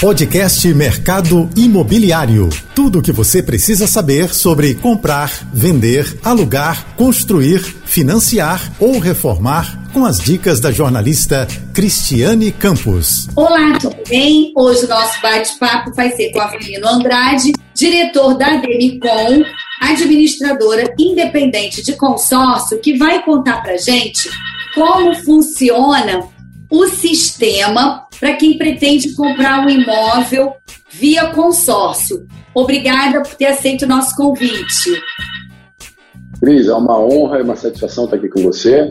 Podcast Mercado Imobiliário. Tudo o que você precisa saber sobre comprar, vender, alugar, construir, financiar ou reformar com as dicas da jornalista Cristiane Campos. Olá, tudo bem? Hoje o nosso bate-papo vai ser com Avelino Andrade, diretor da Demicon, administradora independente de consórcio, que vai contar pra gente como funciona o sistema para quem pretende comprar um imóvel via consórcio. Obrigada por ter aceito o nosso convite. Cris, é uma honra e uma satisfação estar aqui com você,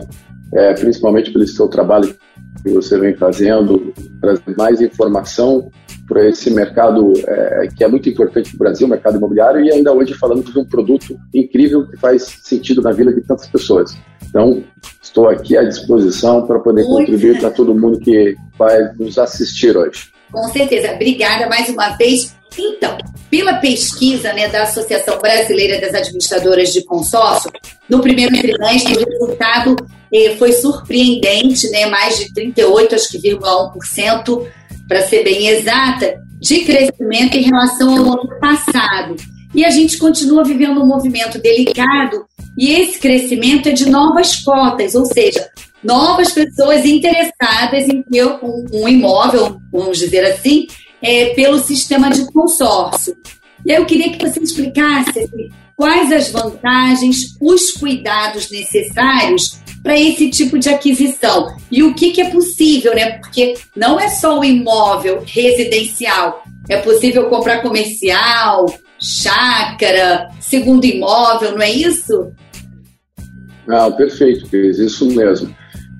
é, principalmente pelo seu trabalho que você vem fazendo, trazer mais informação para esse mercado é, que é muito importante para o Brasil, o mercado imobiliário, e ainda hoje falando de um produto incrível que faz sentido na vida de tantas pessoas. Então, estou aqui à disposição para poder muito contribuir para todo mundo que vai nos assistir hoje. Com certeza. Obrigada mais uma vez. Então, pela pesquisa né, da Associação Brasileira das Administradoras de Consórcio, no primeiro trimestre o resultado eh, foi surpreendente, né, mais de 38, acho que 1%, para ser bem exata, de crescimento em relação ao ano passado. E a gente continua vivendo um movimento delicado e esse crescimento é de novas cotas, ou seja, novas pessoas interessadas em ter um, imóvel, vamos dizer assim, é, pelo sistema de consórcio. E aí eu queria que você explicasse assim, quais as vantagens, os cuidados necessários para esse tipo de aquisição e o que, que é possível, né? Porque não é só o imóvel residencial, é possível comprar comercial, chácara, segundo imóvel, não é isso? Não, perfeito, Cris, isso mesmo.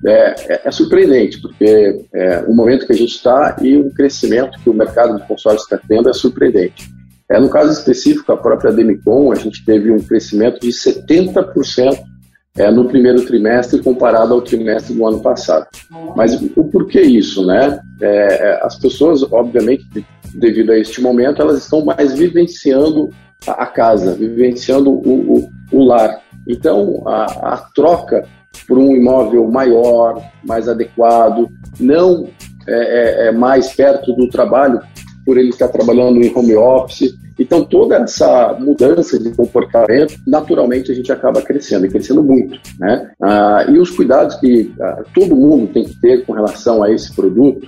É, é, é surpreendente, porque é, o momento que a gente está e o crescimento que o mercado de consórcio está tendo é surpreendente. É, no caso específico, a própria Demicon, a gente teve um crescimento de 70% é, no primeiro trimestre comparado ao trimestre do ano passado. Mas o porquê isso, né? É, é as pessoas, obviamente, devido a este momento, elas estão mais vivenciando a, casa, vivenciando o, o, o lar. Então, a, a troca por um imóvel maior, mais adequado, não é, é, é, mais perto do trabalho, por ele estar trabalhando em home office. Então, toda essa mudança de comportamento, naturalmente, a gente acaba crescendo, e crescendo muito. Né? Ah, e os cuidados que ah, todo mundo tem que ter com relação a esse produto,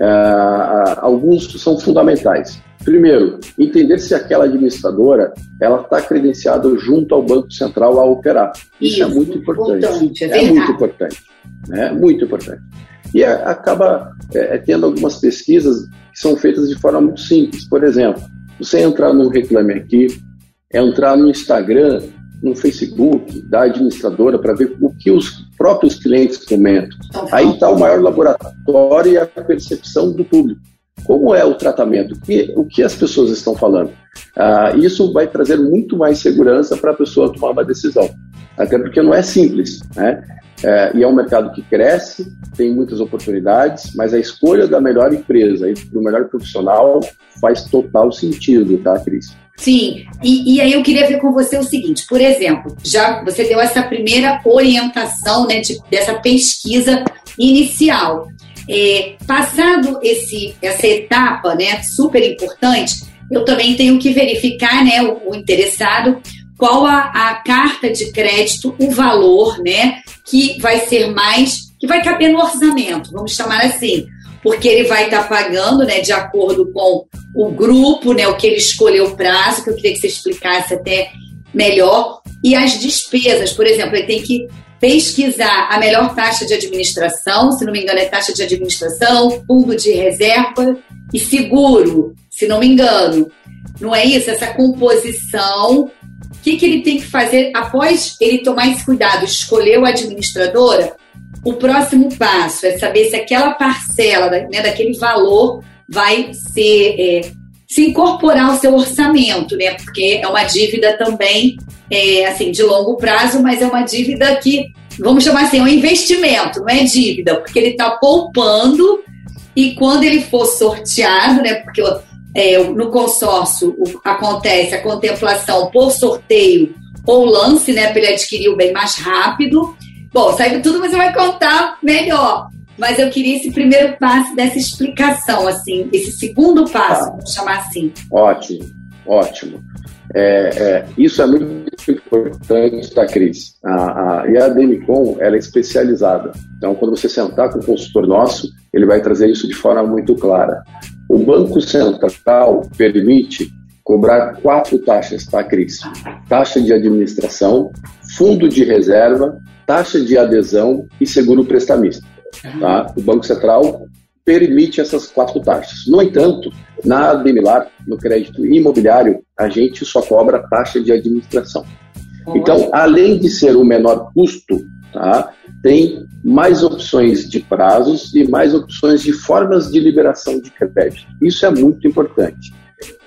ah, alguns são fundamentais. Primeiro, entender se aquela administradora ela está credenciada junto ao Banco Central a operar. Isso, é Isso é muito importante. importante é, é muito importante. Né? Muito importante. E é, acaba é, é, tendo algumas pesquisas que são feitas de forma muito simples. Por exemplo, você entrar no Reclame Aqui, entrar no Instagram, no Facebook da administradora para ver o que os próprios clientes comentam. Aí está o maior laboratório e a percepção do público. Como é o tratamento? O que, o que as pessoas estão falando? Ah, isso vai trazer muito mais segurança para a pessoa tomar uma decisão. Até porque não é simples, né? É, e é um mercado que cresce, tem muitas oportunidades, mas a escolha da melhor empresa e do melhor profissional faz total sentido, tá, Cris? Sim, e, e, aí eu queria ver com você o seguinte, por exemplo, já você deu essa primeira orientação né, de, dessa pesquisa inicial. É, passado esse, essa etapa né, super importante, eu também tenho que verificar né, o, o interessado qual a, a, carta de crédito, o valor né, que vai ser mais, que vai caber no orçamento, vamos chamar assim porque ele vai estar tá pagando, né, de acordo com o grupo, né, o que ele escolheu o prazo, que eu queria que você explicasse até melhor, e as despesas, por exemplo, ele tem que pesquisar a melhor taxa de administração, se não me engano é taxa de administração, fundo de reserva e seguro, se não me engano. Não é isso? Essa composição. O que, que ele tem que fazer após ele tomar esse cuidado? Escolheu a administradora? O próximo passo é saber se aquela parcela né, daquele valor vai ser é, se incorporar ao seu orçamento, né? Porque é uma dívida também, é, assim, de longo prazo, mas é uma dívida que, vamos chamar assim, é um investimento, não é dívida, porque ele está poupando e quando ele for sorteado, né? Porque é, no consórcio acontece a contemplação por sorteio ou lance, né? Para ele adquirir o bem mais rápido. Bom, sabe tudo, mas você vai contar melhor. Mas eu queria esse primeiro passo dessa explicação, assim, esse segundo passo, ah, vamos chamar assim. Ótimo, ótimo. É, é, isso é muito importante, tá, Cris? A, a, e a Demicon, ela é especializada. Então, quando você sentar com o consultor nosso, ele vai trazer isso de forma muito clara. O Banco Central permite cobrar quatro taxas, tá, Cris? Taxa de administração, fundo de reserva, taxa de adesão e seguro prestamista. Tá? O Banco Central permite essas quatro taxas. No entanto, na Ademilar, no crédito imobiliário, a gente só cobra taxa de administração. Então, além de ser o menor custo, tá, tem mais opções de prazos e mais opções de formas de liberação de crédito. Isso é muito importante.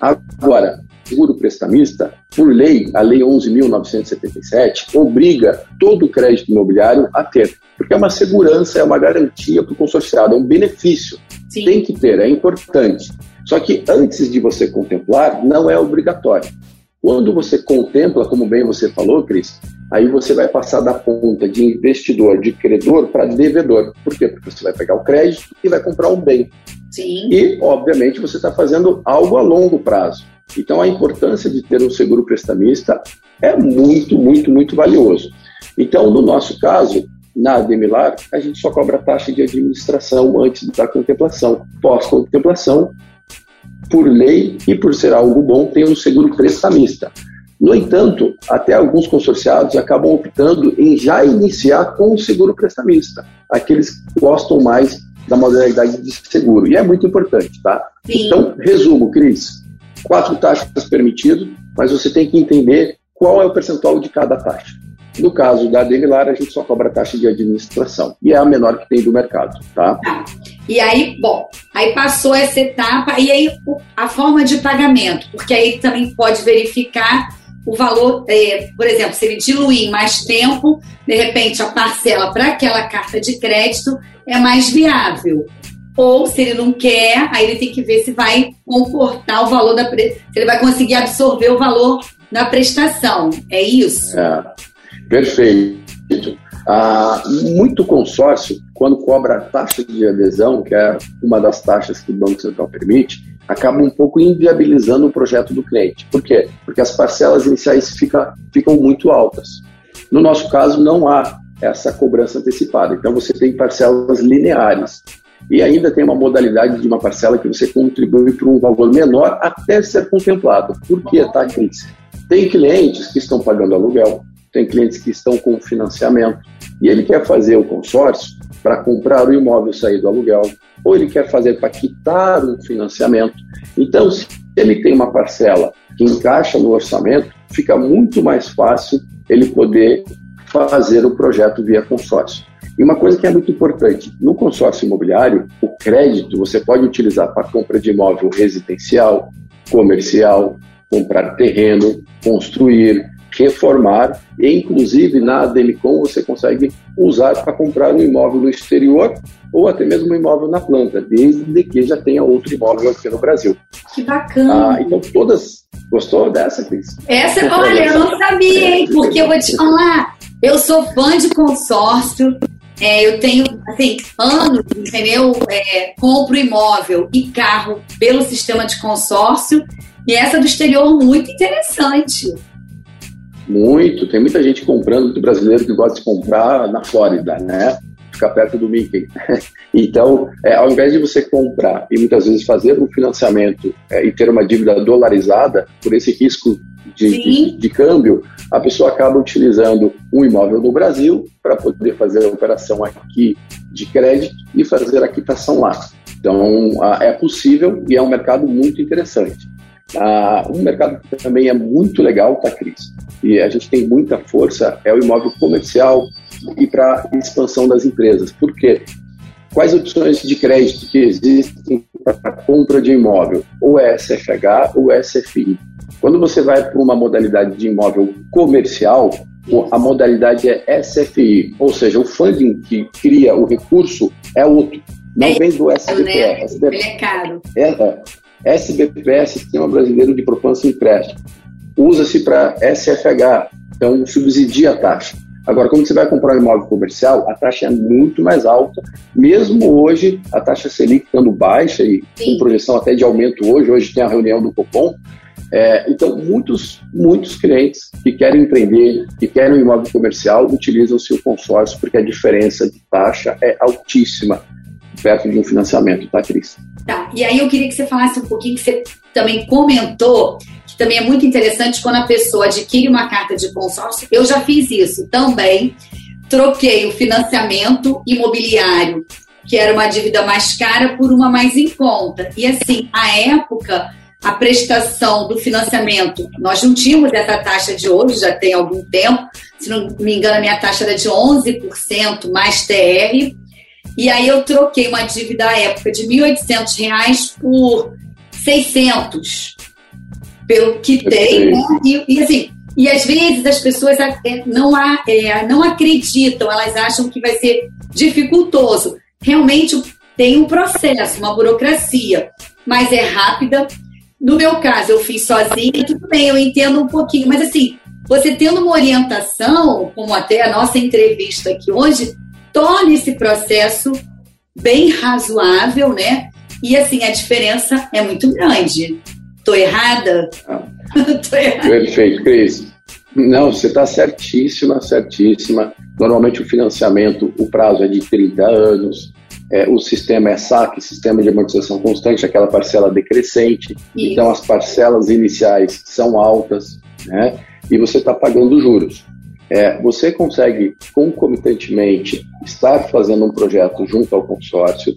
Agora, seguro prestamista, por lei, a Lei 11.977, obriga todo o crédito imobiliário a ter, porque é uma segurança, é uma garantia para o consorciado, é um benefício. Sim. Tem que ter, é importante. Só que antes de você contemplar, não é obrigatório. Quando você contempla, como bem você falou, Cris, aí você vai passar da ponta de investidor, de credor, para devedor. Por quê? Porque você vai pegar o crédito e vai comprar um bem. Sim. E, obviamente, você está fazendo algo a longo prazo. Então, a importância de ter um seguro prestamista é muito, muito, muito valioso. Então, no nosso caso, na Ademilar, a gente só cobra taxa de administração antes da contemplação. Pós-contemplação, por lei e por ser algo bom, tem um seguro prestamista. No entanto, até alguns consorciados acabam optando em já iniciar com o seguro prestamista, aqueles que gostam mais da modalidade de seguro. E é muito importante, tá? Sim. Então, resumo, Cris quatro taxas permitidas, mas você tem que entender qual é o percentual de cada taxa. No caso da Demilar, a gente só cobra taxa de administração. E é a menor que tem do mercado, tá? tá? E aí, bom, aí passou essa etapa, e aí a forma de pagamento, porque aí também pode verificar o valor, é, por exemplo, se ele diluir em mais tempo, de repente a parcela para aquela carta de crédito é mais viável. Ou se ele não quer, aí ele tem que ver se vai comportar o valor da se ele vai conseguir absorver o valor da prestação. É isso? É, perfeito. Ah, muito consórcio, quando cobra a taxa de adesão, que é uma das taxas que o Banco Central permite, acaba um pouco inviabilizando o projeto do cliente. Por quê? Porque as parcelas iniciais fica, ficam muito altas. No nosso caso, não há essa cobrança antecipada. Então, você tem parcelas lineares. E ainda tem uma modalidade de uma parcela que você contribui para um valor menor até ser contemplado. Por que, tá, Cris? Tem clientes que estão pagando aluguel, tem clientes que estão com financiamento, e ele quer fazer o consórcio para comprar o imóvel sair do aluguel, ou ele quer fazer para quitar um financiamento. Então, se ele tem uma parcela que encaixa no orçamento, fica muito mais fácil ele poder fazer o projeto via consórcio. E uma coisa que é muito importante, no consórcio imobiliário, o crédito você pode utilizar para compra de imóvel residencial, comercial, comprar terreno, construir, reformar e inclusive na Demicon você consegue usar para comprar um imóvel no exterior ou até mesmo um imóvel na planta, desde que já tenha outro imóvel aqui no Brasil. Que bacana! Ah, então todas gostou dessa, Cris? Essa, olha, eu não sabia, hein? Porque eu vou te falar, eu sou fã de consórcio, é, eu tenho, assim, anos, entendeu? É, compro imóvel e carro pelo sistema de consórcio. E essa do exterior, muito interessante. Muito. Tem muita gente comprando, muito brasileiro que gosta de comprar na Flórida, né? Ficar perto do Mickey. então, é, ao invés de você comprar e muitas vezes fazer um financiamento é, e ter uma dívida dolarizada, por esse risco de, de, de, câmbio, a pessoa acaba utilizando um imóvel no Brasil para poder fazer a operação aqui de crédito e fazer a quitação lá. Então, é possível e é um mercado muito interessante. Um mercado que também é muito legal, tá, Cris? E a gente tem muita força, é o imóvel comercial e para expansão das empresas. Por quê? Quais opções de crédito que existem para compra de imóvel? Ou é SFH ou é SFI. Quando você vai para uma modalidade de imóvel comercial, a modalidade é SFI, ou seja, o funding que cria o recurso é outro, não é, vem do SBPE. Né? SBPE. É caro. É, é. SBPE, Sistema Brasileiro de Poupança e Empréstimo. Usa-se para SFH, então subsidia a taxa. Agora, quando você vai comprar um imóvel comercial, a taxa é muito mais alta, mesmo hoje, a taxa Selic estando baixa e Sim. com projeção até de aumento hoje, hoje tem a reunião do Copom, é, então, muitos, muitos clientes que querem empreender, que querem um imóvel comercial, utilizam o seu consórcio, porque a diferença de taxa é altíssima perto de um financiamento, tá, Cris? Tá, e aí eu queria que você falasse um pouquinho, que você também comentou, que também é muito interessante quando a pessoa adquire uma carta de consórcio. Eu já fiz isso também, troquei o financiamento imobiliário, que era uma dívida mais cara, por uma mais em conta. E assim, a época a prestação do financiamento, nós não tínhamos essa taxa de hoje, já tem algum tempo, se não me engano, a minha taxa era de 11% mais TR, e aí eu troquei uma dívida à época de R$ 1.800 por 600, pelo que tem, né? e, e, assim, e às vezes as pessoas é, não, é, não acreditam, elas acham que vai ser dificultoso. Realmente tem um processo, uma burocracia, mas é rápida, no meu caso, eu fiz sozinha, tudo bem, eu entendo um pouquinho, mas assim, você tendo uma orientação, como até a nossa entrevista aqui hoje, torna esse processo bem razoável, né? E assim, a diferença é muito grande. Tô errada? Tô errada. Perfeito, Cris. Não, você está certíssima, certíssima. Normalmente o financiamento, o prazo é de 30 anos, é, o sistema é SAC, Sistema de Amortização Constante, aquela parcela decrescente. Isso. Então, as parcelas iniciais são altas, né? E você está pagando juros. É, você consegue concomitantemente estar fazendo um projeto junto ao consórcio.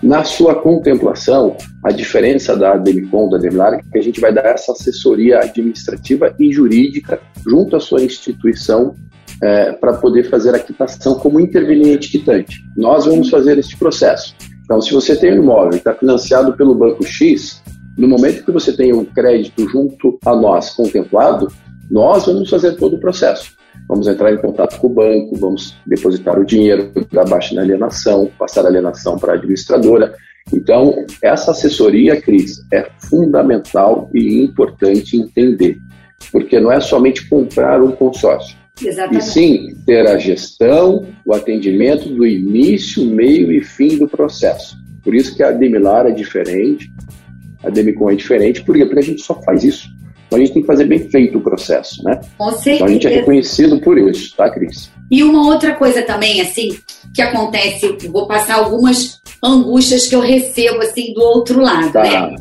Na sua contemplação, a diferença da Demicon, da Demilar, é que a gente vai dar essa assessoria administrativa e jurídica junto à sua instituição é, para poder fazer a quitação como interveniente quitante. Nós vamos fazer este processo. Então, se você tem um imóvel que está financiado pelo banco X, no momento que você tem um crédito junto a nós contemplado, nós vamos fazer todo o processo. Vamos entrar em contato com o banco, vamos depositar o dinheiro, dar baixa na alienação, passar a alienação para a administradora. Então, essa assessoria, Cris, é fundamental e importante entender, porque não é somente comprar um consórcio. Exatamente. E sim ter a gestão, o atendimento do início, meio e fim do processo. Por isso que a Demilar é diferente, a Demicon é diferente, porque, porque a gente só faz isso. Então a gente tem que fazer bem feito o processo, né? Com certeza. Então a gente é reconhecido por isso, tá, Cris? E uma outra coisa também, assim, que acontece, vou passar algumas angústias que eu recebo, assim, do outro lado, tá. né?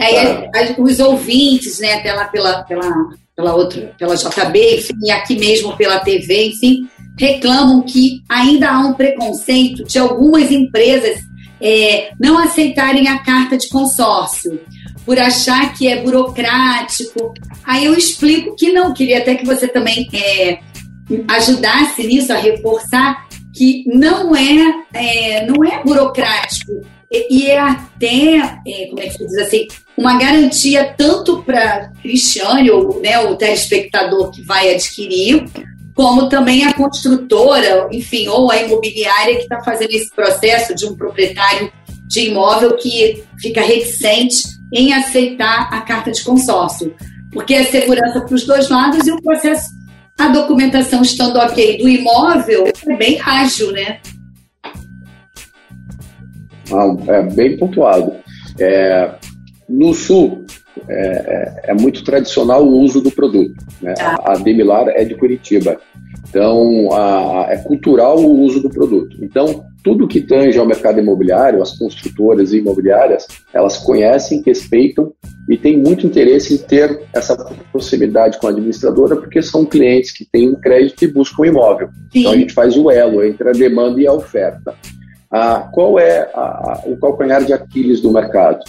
Aí tá. os ouvintes, né, pela, pela, pela pela outra, pela JB, enfim, e aqui mesmo pela TV, enfim, reclamam que ainda há um preconceito de algumas empresas é, não aceitarem a carta de consórcio, por achar que é burocrático. Aí eu explico que não, queria até que você também é, ajudasse nisso, a reforçar que não é, é não é burocrático e é até, é, como é que se diz assim, uma garantia tanto para Cristiane, ou né, o telespectador que vai adquirir, como também a construtora, enfim, ou a imobiliária que está fazendo esse processo de um proprietário de imóvel que fica reticente em aceitar a carta de consórcio. Porque é segurança para os dois lados e o processo, a documentação estando ok do imóvel, é bem ágil, né? Ah, é bem pontuado. É, no Sul, é, é, é, muito tradicional o uso do produto. Né? Tá. A Demilar é de Curitiba. Então, a, é cultural o uso do produto. Então, tudo que tange ao mercado imobiliário, as construtoras imobiliárias, elas conhecem, respeitam e têm muito interesse em ter essa proximidade com a administradora, porque são clientes que têm um crédito e buscam um imóvel. Sim. Então, a gente faz o elo entre a demanda e a oferta. Ah, qual é a, a, o calcanhar de Aquiles do mercado?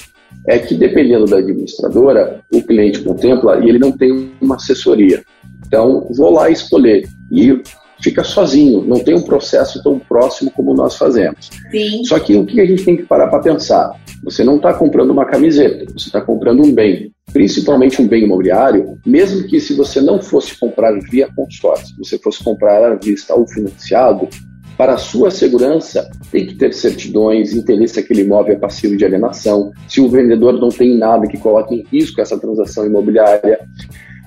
É que, dependendo da administradora, o cliente contempla e ele não tem uma assessoria. Então, vou lá escolher. E fica sozinho, não tem um processo tão próximo como nós fazemos. Sim. Só que o que a gente tem que parar para pensar? Você não está comprando uma camiseta, você está comprando um bem, principalmente um bem imobiliário, mesmo que se você não fosse comprar via consórcio, você fosse comprar à vista ou financiado, para a sua segurança, tem que ter certidões, entender se aquele imóvel é passivo de alienação, se o vendedor não tem nada que coloque em risco essa transação imobiliária.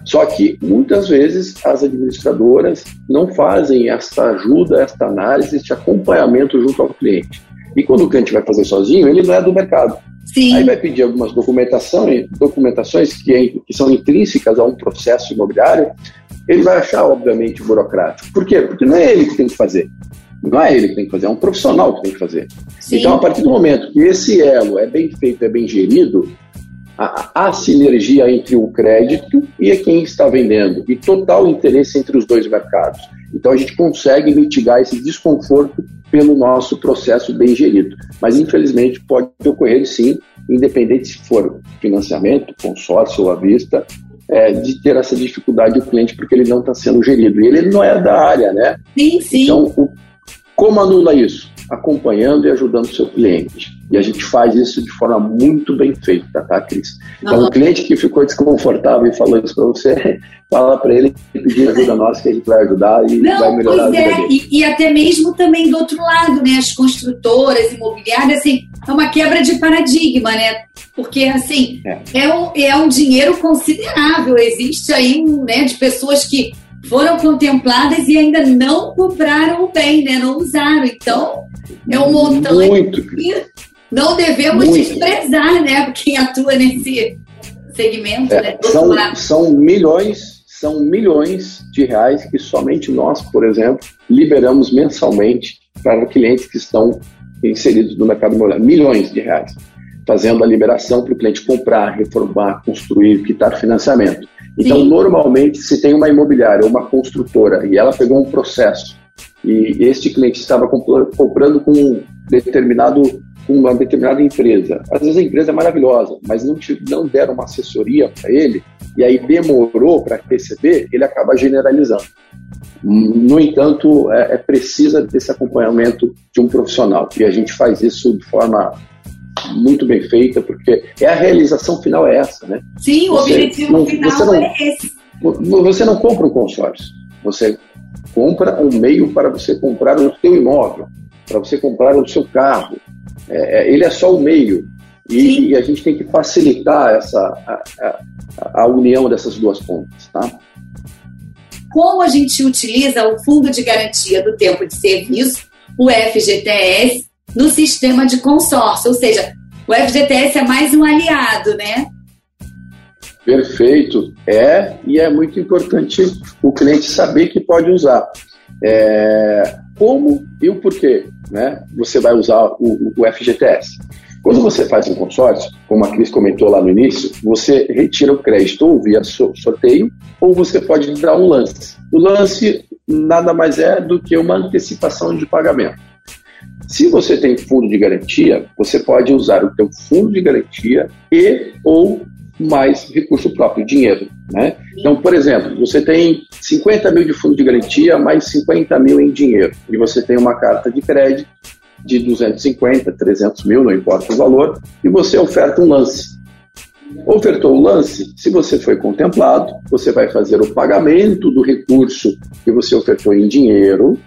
Só que muitas vezes as administradoras não fazem essa ajuda, esta análise, este acompanhamento junto ao cliente. E quando o cliente vai fazer sozinho, ele não é do mercado. Sim. Aí vai pedir algumas documentações, documentações que, que são intrínsecas a um processo imobiliário, ele vai achar, obviamente, burocrático. Por quê? Porque não é ele que tem que fazer. Não é ele que tem que fazer, é um profissional que tem que fazer. Sim. Então, a partir do momento que esse elo é bem feito, é bem gerido, há, sinergia entre o crédito e quem está vendendo, e total interesse entre os dois mercados. Então, a gente consegue mitigar esse desconforto pelo nosso processo bem gerido. Mas, infelizmente, pode ocorrer sim, independente se for financiamento, consórcio ou à vista, é, de ter essa dificuldade o cliente porque ele não está sendo gerido. E ele não é da área, né? Sim, sim. Então, o, como anula isso? Acompanhando e ajudando o seu cliente. E a gente faz isso de forma muito bem feita, tá, Cris? Então, uhum. o cliente que ficou desconfortável e falou isso para você, fala para ele pedir ajuda nossa que a gente vai ajudar e Não, vai melhorar pois a vida é. dele. E, e, até mesmo também do outro lado, né? As construtoras imobiliárias, assim, é uma quebra de paradigma, né? Porque, assim, é, é um, é um dinheiro considerável. Existe aí, um, né, de pessoas que foram contempladas e ainda não compraram o bem, né? Não usaram. Então, é um montante Muito. que não devemos Muito. desprezar, né? Quem atua nesse segmento, é, né? São, são milhões, são milhões de reais que somente nós, por exemplo, liberamos mensalmente para clientes que estão inseridos no mercado imobiliário. Milhões de reais. Fazendo a liberação para o cliente comprar, reformar, construir, quitar financiamento. Então, Sim. normalmente, se tem uma imobiliária ou uma construtora e ela pegou um processo e este cliente estava comprando com um determinado uma determinada empresa. Às vezes a empresa é maravilhosa, mas não, te, não deram uma assessoria para ele e aí demorou para receber, ele acaba generalizando. No entanto, é, é precisa desse acompanhamento de um profissional e a gente faz isso de forma muito bem feita, porque é a realização final é essa, né? Sim, você o objetivo não, final não, é esse. Você não compra um consórcio, você compra um meio para você comprar o seu imóvel, para você comprar o seu carro. É, é ele é só o meio. E, e, a gente tem que facilitar essa, a, a, a união dessas duas pontas, tá? Como a gente utiliza o Fundo de Garantia do Tempo de Serviço, o FGTS, no sistema de consórcio. Ou seja, o FGTS é mais um aliado, né? Perfeito. É, e é muito importante o cliente saber que pode usar. É, como e o porquê né, você vai usar o, o FGTS. Quando você faz um consórcio, como a Cris comentou lá no início, você retira o crédito ou via sorteio, ou você pode dar um lance. O lance nada mais é do que uma antecipação de pagamento. Se você tem fundo de garantia, você pode usar o teu fundo de garantia e ou mais recurso próprio, dinheiro. Né? Então, por exemplo, você tem 50 mil de fundo de garantia, mais 50 mil em dinheiro, e você tem uma carta de crédito de 250, 300 mil, não importa o valor, e você oferta um lance. Ofertou o lance, se você foi contemplado, você vai fazer o pagamento do recurso que você ofertou em dinheiro,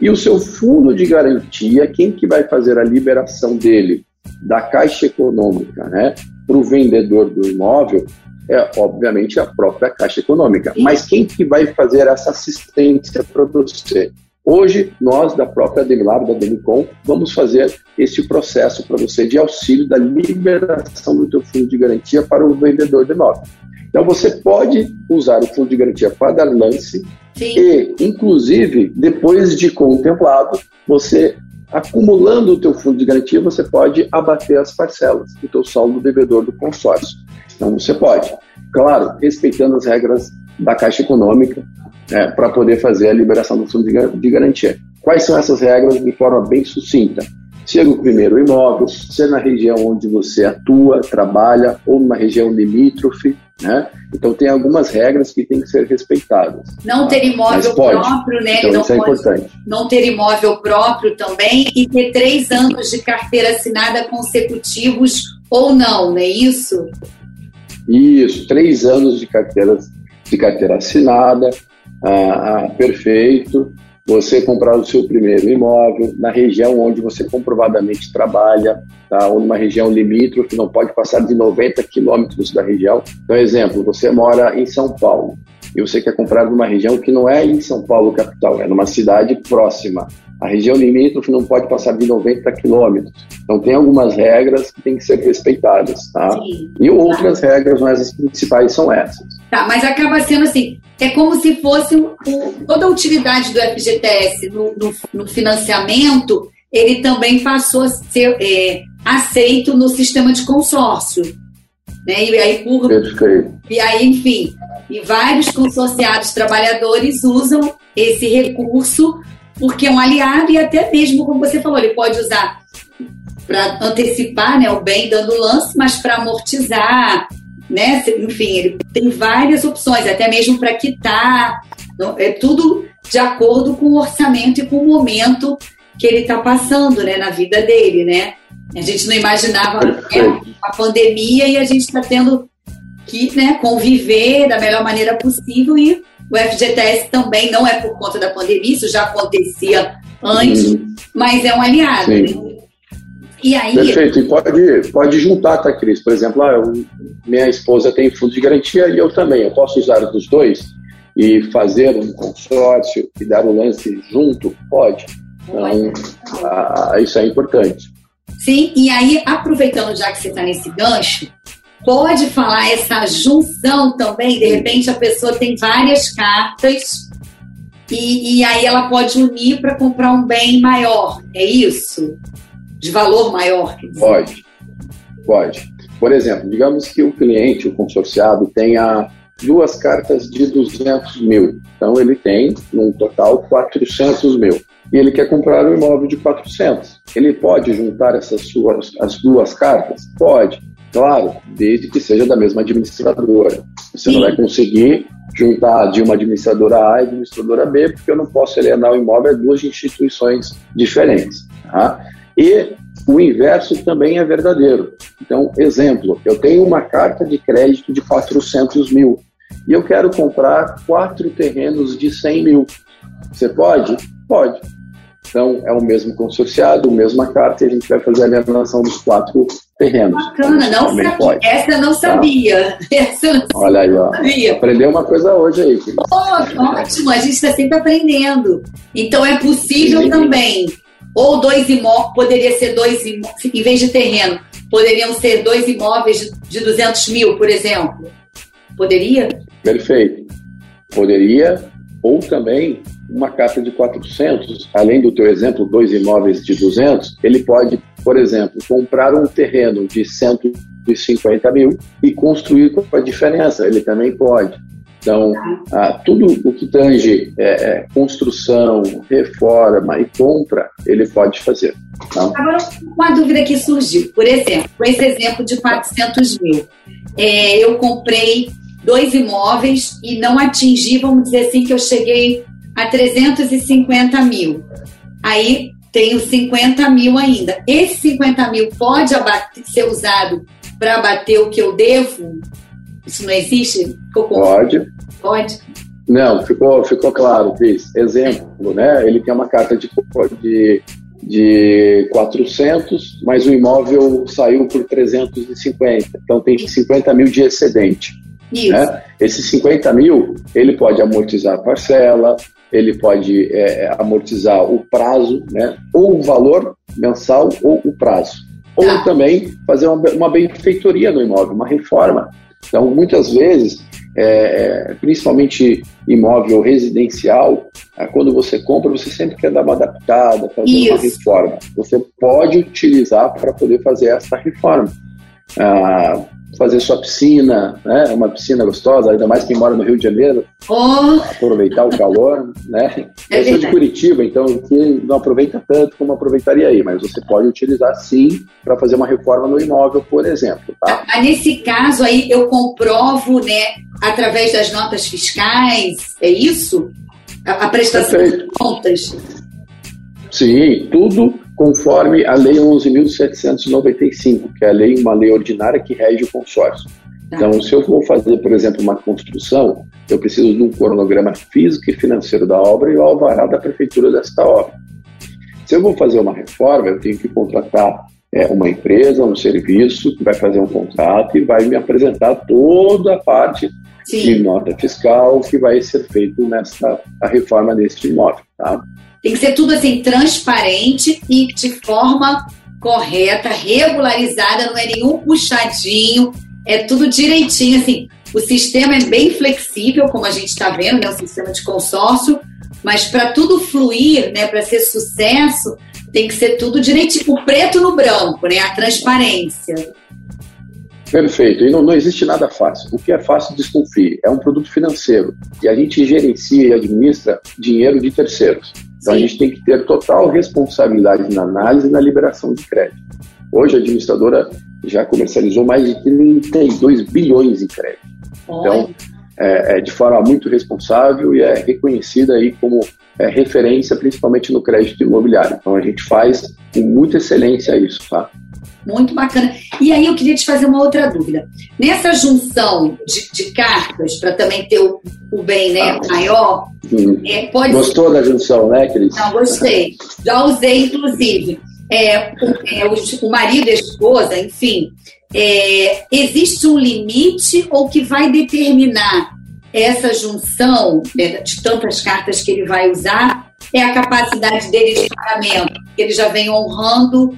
e o seu fundo de garantia, quem que vai fazer a liberação dele da Caixa Econômica, né, para o vendedor do imóvel, é obviamente a própria Caixa Econômica. Mas quem que vai fazer essa assistência para você? Hoje, nós da própria Demilar, da Demicom, vamos fazer esse processo para você de auxílio da liberação do teu fundo de garantia para o vendedor do imóvel. Então, você pode usar o fundo de garantia para dar lance Sim. E, inclusive, depois de contemplado, você acumulando o teu fundo de garantia, você pode abater as parcelas do teu saldo devedor do consórcio. Então, você pode, claro, respeitando as regras da Caixa Econômica, é, para poder fazer a liberação do fundo de garantia. Quais são essas regras de forma bem sucinta? Ser o primeiro imóvel, ser na região onde você atua, trabalha, ou numa região limítrofe, né? Então tem algumas regras que têm que ser respeitadas. Não ter imóvel próprio, né? Então, não isso é importante. Não ter imóvel próprio também e ter três anos de carteira assinada consecutivos ou não, não é isso? Isso, três anos de carteira, de carteira assinada, ah, ah, perfeito. Você comprar o seu primeiro imóvel na região onde você comprovadamente trabalha, tá? ou numa região limítrofe, não pode passar de 90 quilômetros da região. Então, exemplo, você mora em São Paulo e você quer comprar numa região que não é em São Paulo capital, é numa cidade próxima. A região limítrofe não pode passar de 90 quilômetros. Então, tem algumas regras que têm que ser respeitadas, tá? Sim, e outras tá. regras, mas as principais são essas. Tá, mas acaba sendo assim, é como se fosse um, toda a utilidade do FGTS no, no, no, financiamento, ele também passou a ser é, aceito no sistema de consórcio. Né? E aí, por, e aí, enfim, e vários consorciados trabalhadores usam esse recurso porque é um aliado e até mesmo, como você falou, ele pode usar para antecipar né, o bem dando lance, mas para amortizar, né? Enfim, ele tem várias opções, até mesmo para quitar. Então, é tudo de acordo com o orçamento e com o momento que ele está passando né, na vida dele, né? A gente não imaginava né, a pandemia e a gente está tendo que né, conviver da melhor maneira possível e o FGTS também não é por conta da pandemia, isso já acontecia antes, uhum. mas é um aliado. Né? E aí... Perfeito, e pode, pode juntar, tá, Cris? Por exemplo, ah, eu, minha esposa tem fundo de garantia e eu também. Eu posso usar dos dois e fazer um consórcio e dar o lance junto? Pode. Então, ah, isso é importante. Sim, e aí, aproveitando já que você está nesse gancho, pode falar essa junção também? De repente, a pessoa tem várias cartas e, e aí ela pode unir para comprar um bem maior, é isso? de valor maior? Pode, pode. Por exemplo, digamos que o cliente, o consorciado, tenha duas cartas de 200 mil. Então, ele tem, num total, 400 mil. E ele quer comprar um imóvel de 400. Ele pode juntar essas suas, as duas cartas? Pode. Claro, desde que seja da mesma administradora. Você Sim. não vai conseguir juntar de uma administradora A e administradora B, porque eu não posso alienar o imóvel a duas instituições diferentes. Tá? E o inverso também é verdadeiro. Então, exemplo, eu tenho uma carta de crédito de 400 mil e eu quero comprar quatro terrenos de 100 mil. Você pode? Pode. Então, é o mesmo consorciado, a mesma carta, e a gente vai fazer a alienação dos quatro terrenos. Bacana, não sabia. Pode. Essa não tá? sabia. Tá? Essa não Olha aí, ó. Sabia. Aprendeu uma coisa hoje aí. Oh, ótimo, a gente está sempre aprendendo. Então, é possível Sim. também ou dois imóveis, poderia ser dois imóveis, em vez de terreno, poderiam ser dois imóveis de 200 mil, por exemplo? Poderia? Perfeito. Poderia, ou também uma carta de 400, além do teu exemplo, dois imóveis de 200, ele pode, por exemplo, comprar um terreno de 150 mil e construir com a diferença, ele também pode. Então, ah, tudo o que tange é, é, construção, reforma e compra, ele pode fazer. Tá? Agora, uma dúvida que surgiu. Por exemplo, esse exemplo de 400 mil. É, eu comprei dois imóveis e não atingi, vamos dizer assim, que eu cheguei a 350 mil. Aí tenho 50 mil ainda. Esse 50 mil pode abater, ser usado para abater o que eu devo? Isso não existe? Pode. Pode? Não, ficou, ficou claro, Cris. Exemplo, né? Ele tem uma carta de, de, de 400, mas o imóvel saiu por 350. Então tem 50 mil de excedente. Isso. Né? Esses 50 mil, ele pode amortizar a parcela, ele pode é, é, amortizar o prazo, né? ou o valor mensal ou o prazo. Ou tá. também fazer uma, uma benfeitoria no imóvel, uma reforma. Então, muitas vezes, é, é, principalmente imóvel residencial, é, quando você compra, você sempre quer dar uma adaptada, fazer Isso. uma reforma. Você pode utilizar para poder fazer essa reforma. Ah, fazer sua piscina, né? Uma piscina gostosa, ainda mais quem mora no Rio de Janeiro. Oh. Aproveitar o calor, né? É eu sou de Curitiba, então não aproveita tanto como aproveitaria aí, mas você pode utilizar sim para fazer uma reforma no imóvel, por exemplo, tá? Ah, nesse caso aí eu comprovo, né, através das notas fiscais, é isso? A, a prestação Perfeito. de contas. Sim, tudo conforme a Lei 11.795, que é a lei, uma lei ordinária que rege o consórcio. Tá. Então, se eu vou fazer, por exemplo, uma construção, eu preciso de um cronograma físico e financeiro da obra e o alvará da prefeitura desta obra. Se eu vou fazer uma reforma, eu tenho que contratar é, uma empresa, um serviço que vai fazer um contrato e vai me apresentar toda a parte Sim. de nota fiscal que vai ser feito nessa a reforma deste imóvel. Tá? Tem que ser tudo assim transparente e de forma correta, regularizada, não é nenhum puxadinho, é tudo direitinho, assim. O sistema é bem flexível, como a gente está vendo, né, o sistema de consórcio, mas para tudo fluir, né, para ser sucesso, tem que ser tudo direitinho, o preto no branco, né, a transparência. Perfeito. E não, não existe nada fácil. O que é fácil, desconfie. É um produto financeiro. E a gente gerencia e administra dinheiro de terceiros. Então Sim. a gente tem que ter total responsabilidade na análise e na liberação de crédito. Hoje a administradora já comercializou mais de 32 bilhões em crédito. Então, é, é, de forma muito responsável e é reconhecida aí como é, referência, principalmente no crédito imobiliário. Então, a gente faz com muita excelência isso, tá? Muito bacana. E aí eu queria te fazer uma outra dúvida. Nessa junção de, de cartas, para também ter o, o bem né, ah, maior, é, pode Gostou da junção, né, Cris? Não, gostei. Já usei, inclusive. É, o, é, o, o marido e a esposa, enfim, é, existe um limite ou que vai determinar essa junção né, de tantas cartas que ele vai usar é a capacidade dele de pagamento, que ele já vem honrando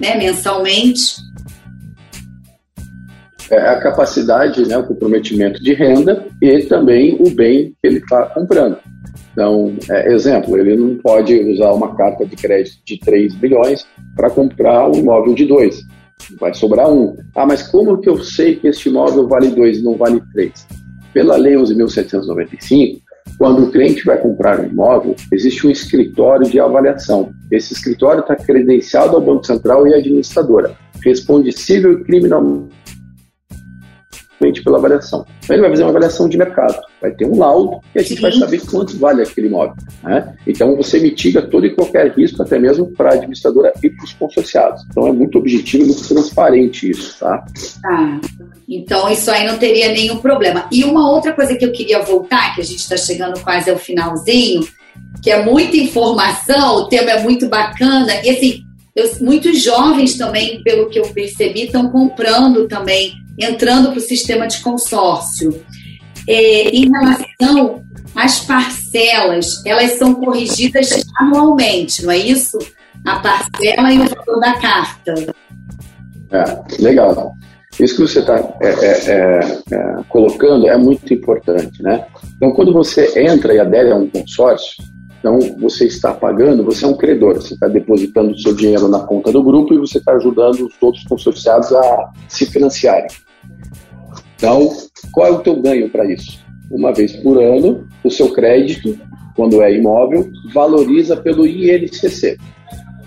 né, mensalmente. É a capacidade, né, o comprometimento de renda e também o bem que ele está comprando. Então, é, exemplo, ele não pode usar uma carta de crédito de 3 bilhões para comprar um imóvel de 2. Vai sobrar um. Ah, mas como que eu sei que este imóvel vale 2 e não vale 3? Pela Lei 11.795, quando o cliente vai comprar um imóvel, existe um escritório de avaliação. Esse escritório está credenciado ao Banco Central e à administradora, responde civil pela avaliação. Então ele vai fazer uma avaliação de mercado, vai ter um laudo e a gente Sim. vai saber quanto vale aquele imóvel. Né? Então você mitiga todo e qualquer risco, até mesmo para a administradora e para os consorciados. Então é muito objetivo e muito transparente isso. Tá? tá. Então isso aí não teria nenhum problema. E uma outra coisa que eu queria voltar, que a gente está chegando quase ao finalzinho, que é muita informação, o tema é muito bacana, e assim, eu, muitos jovens também, pelo que eu percebi, estão comprando também entrando para o sistema de consórcio. É, em relação às parcelas, elas são corrigidas anualmente, não é isso? A parcela e o valor da carta. É, legal. Isso que você está é, é, é, é, colocando é muito importante, né? Então, quando você entra e adere a um consórcio, então você está pagando, você é um credor, você está depositando o seu dinheiro na conta do grupo e você está ajudando os outros consorciados a se financiarem. Então, qual é o teu ganho para isso? Uma vez por ano, o seu crédito, quando é imóvel, valoriza pelo INCC.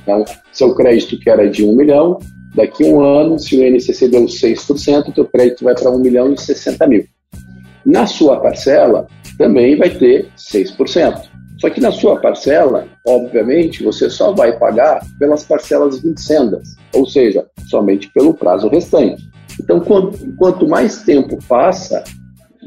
Então, seu crédito que era de 1 milhão, daqui a um ano, se o INCC deu 6%, o teu crédito vai para 1 milhão e 60 mil. Na sua parcela, também vai ter 6%. Só que na sua parcela, obviamente, você só vai pagar pelas parcelas vincendas, ou seja, somente pelo prazo restante. Então, quanto, mais tempo passa,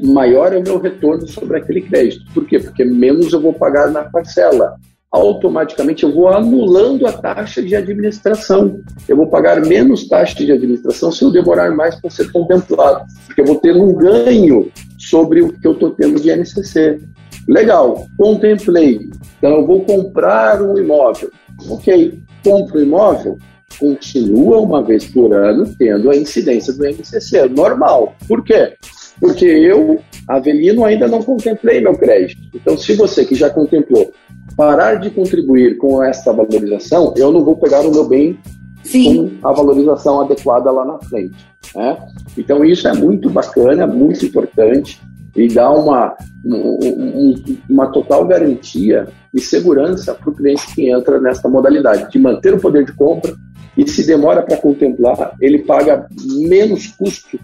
maior é o meu retorno sobre aquele crédito. Por quê? Porque menos eu vou pagar na parcela. Automaticamente eu vou anulando a taxa de administração. Eu vou pagar menos taxa de administração se eu demorar mais para ser contemplado, porque eu vou ter um ganho sobre o que eu estou tendo de NCC. Legal, contemplei. Então eu vou comprar um imóvel. Ok, compro o imóvel, continua uma vez por ano tendo a incidência do MCC, normal. Por quê? Porque eu, Avelino, ainda não contemplei meu crédito. Então, se você que já contemplou parar de contribuir com esta valorização, eu não vou pegar o meu bem Sim. com a valorização adequada lá na frente. Né? Então, isso é muito bacana, muito importante e dá uma, um, uma total garantia e segurança para o cliente que entra nessa modalidade, de manter o poder de compra, e se demora para contemplar, ele paga menos custo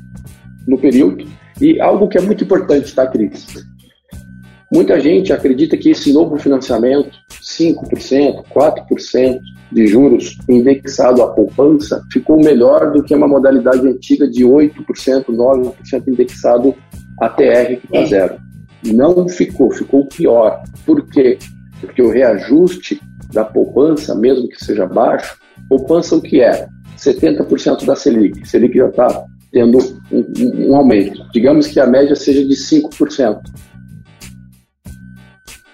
no período. E algo que é muito importante, tá, Cris? Muita gente acredita que esse novo financiamento, 5%, 4%, de juros indexado à poupança ficou melhor do que uma modalidade antiga de 8%, 9% indexado a TR, que está zero. Não ficou, ficou pior. Por quê? Porque o reajuste da poupança, mesmo que seja baixo, poupança o que é? 70% da Selic. Selic já está tendo um, um, aumento. Digamos que a média seja de 5%.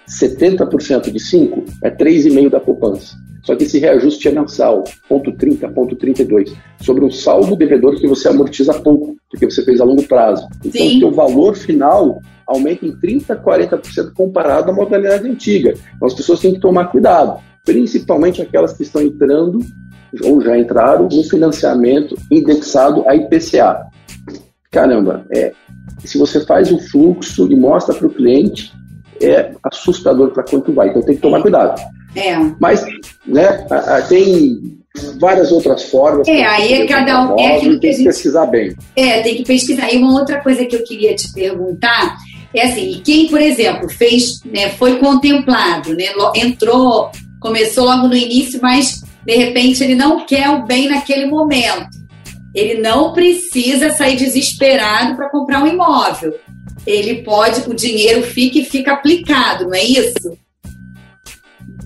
70% de 5 é 3,5% da poupança. Só que esse reajuste é mensal, ponto 30, ponto 32, sobre um saldo devedor que você amortiza pouco, porque você fez a longo prazo. Então, o seu valor final aumenta em 30, 40% comparado à modalidade antiga. Então, as pessoas têm que tomar cuidado, principalmente aquelas que estão entrando ou já entraram no financiamento indexado a IPCA. Caramba, é, se você faz o fluxo e mostra para o cliente, é assustador para quanto vai. Então tem que tomar cuidado. É. Mas, né, tem várias outras formas. É, aí é cada um. É aquilo que tem que gente, pesquisar bem. É, tem que pesquisar. E uma outra coisa que eu queria te perguntar é assim: quem, por exemplo, fez, né, foi contemplado, né, entrou, começou logo no início, mas de repente ele não quer o bem naquele momento. Ele não precisa sair desesperado para comprar um imóvel. Ele pode, o dinheiro fica e fica aplicado, não é isso?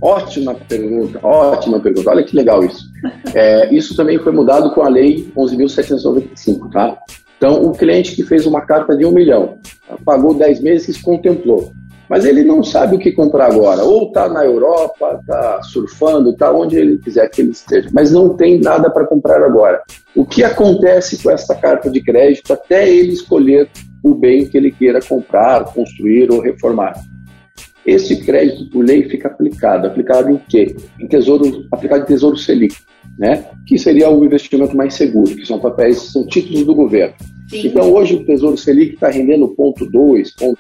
Ótima pergunta, ótima pergunta. Olha que legal isso. É, isso também foi mudado com a Lei 11.795, tá? Então, o cliente que fez uma carta de um milhão, pagou 10 meses, contemplou. Mas ele não sabe o que comprar agora. Ou está na Europa, está surfando, está onde ele quiser que ele esteja. Mas não tem nada para comprar agora. O que acontece com essa carta de crédito até ele escolher o bem que ele queira comprar, construir ou reformar? Esse crédito por lei fica aplicado. Aplicado em quê? Em tesouro, aplicado em tesouro Selic, né? Que seria o investimento mais seguro, que são papéis, são títulos do governo. Sim. Então hoje o Tesouro Selic está rendendo ponto 2, ponto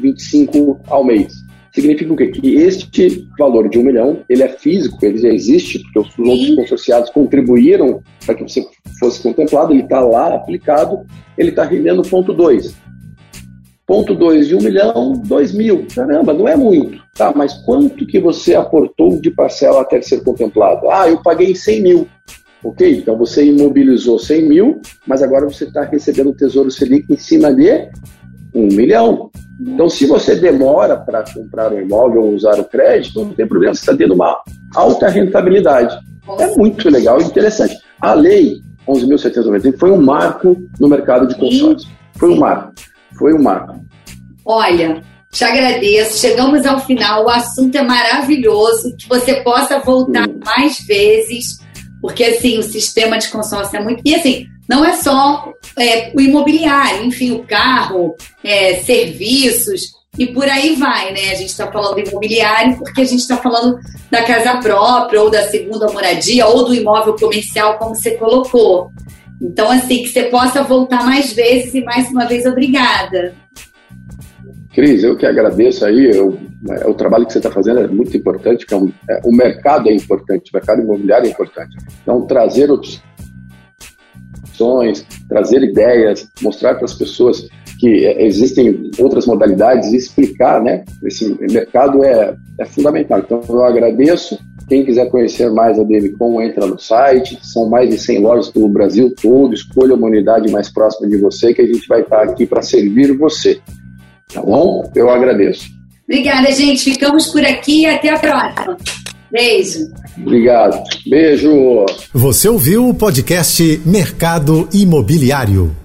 25 ao mês. Significa o quê? Que este valor de um milhão, ele é físico, ele já existe, porque os Sim. outros consorciados contribuíram para que você fosse contemplado, ele está lá aplicado, ele está rendendo ponto 2 ponto 2 de um milhão, dois mil. Caramba, não é muito. Tá, mas quanto que você aportou de parcela até ser contemplado? Ah, eu paguei 100 mil. Ok, então você imobilizou 100 mil, mas agora você está recebendo o Tesouro Selic em cima de um milhão. Então, se você demora para comprar um imóvel ou usar o crédito, não tem problema, você está tendo uma alta rentabilidade. É muito legal e interessante. A lei 11.790 foi um marco no mercado de consórcio. Foi um marco. Foi um marco. Olha, te agradeço. Chegamos ao final. O assunto é maravilhoso. Que você possa voltar mais vezes, porque assim o sistema de consórcio é muito. E assim, não é só é, o imobiliário, enfim, o carro, é, serviços e por aí vai, né? A gente está falando do imobiliário porque a gente está falando da casa própria ou da segunda moradia ou do imóvel comercial, como você colocou. Então, assim, que você possa voltar mais vezes e mais uma vez, obrigada. Cris, eu que agradeço aí, eu, é, o trabalho que você está fazendo é muito importante, que é um, é, o mercado é importante, o mercado imobiliário é importante. Então, trazer opções, trazer ideias, mostrar para as pessoas que é, existem outras modalidades e explicar, né? Esse mercado é, é fundamental. Então, eu agradeço quem quiser conhecer mais a DMCom, entra no site. São mais de 100 lojas pelo Brasil todo. Escolha uma unidade mais próxima de você, que a gente vai estar aqui para servir você. Tá bom? Eu agradeço. Obrigada, gente. Ficamos por aqui e até a próxima. Beijo. Obrigado. Beijo. Você ouviu o podcast Mercado Imobiliário.